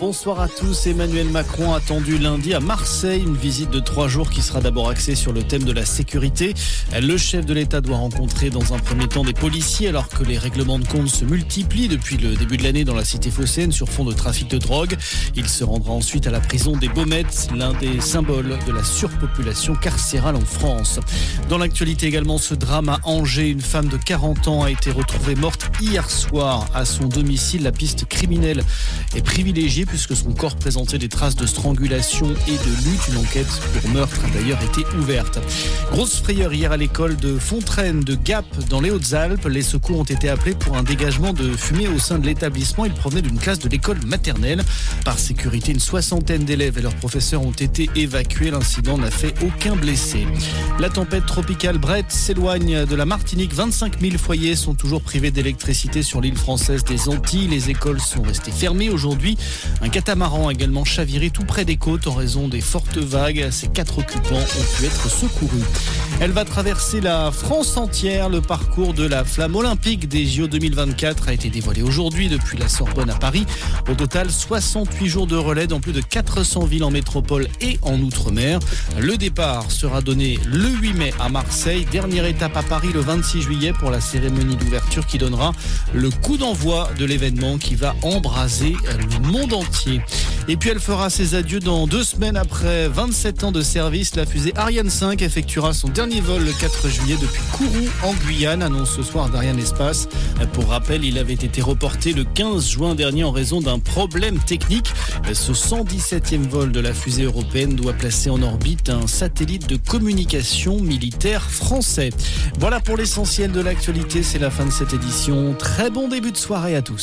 Bonsoir à tous. Emmanuel Macron attendu lundi à Marseille. Une visite de trois jours qui sera d'abord axée sur le thème de la sécurité. Le chef de l'État doit rencontrer dans un premier temps des policiers alors que les règlements de compte se multiplient depuis le début de l'année dans la cité phocéenne sur fond de trafic de drogue. Il se rendra ensuite à la prison des Baumettes, l'un des symboles de la surpopulation carcérale en France. Dans l'actualité également, ce drame à Angers. Une femme de 40 ans a été retrouvée morte hier soir à son domicile. La piste criminelle est privilégiée puisque son corps présentait des traces de strangulation et de lutte. Une enquête pour meurtre a d'ailleurs été ouverte. Grosse frayeur hier à l'école de Fontraine de Gap dans les Hautes-Alpes. Les secours ont été appelés pour un dégagement de fumée au sein de l'établissement. Il provenait d'une classe de l'école maternelle. Par sécurité, une soixantaine d'élèves et leurs professeurs ont été évacués. L'incident n'a fait aucun blessé. La tempête tropicale Brett s'éloigne de la Martinique. 25 000 foyers sont toujours privés d'électricité sur l'île française des Antilles. Les écoles sont restées fermées aujourd'hui. Un catamaran a également chaviré tout près des côtes en raison des fortes vagues. Ses quatre occupants ont pu être secourus. Elle va traverser la France entière. Le parcours de la flamme olympique des JO 2024 a été dévoilé aujourd'hui depuis la Sorbonne à Paris. Au total, 68 jours de relais dans plus de 400 villes en métropole et en outre-mer. Le départ sera donné le 8 mai à Marseille. Dernière étape à Paris le 26 juillet pour la cérémonie d'ouverture qui donnera le coup d'envoi de l'événement qui va embraser le monde entier. Et puis elle fera ses adieux dans deux semaines après 27 ans de service. La fusée Ariane 5 effectuera son dernier vol le 4 juillet depuis Kourou en Guyane, annonce ce soir d'Ariane Espace. Pour rappel, il avait été reporté le 15 juin dernier en raison d'un problème technique. Ce 117e vol de la fusée européenne doit placer en orbite un satellite de communication militaire français. Voilà pour l'essentiel de l'actualité, c'est la fin de cette édition. Très bon début de soirée à tous.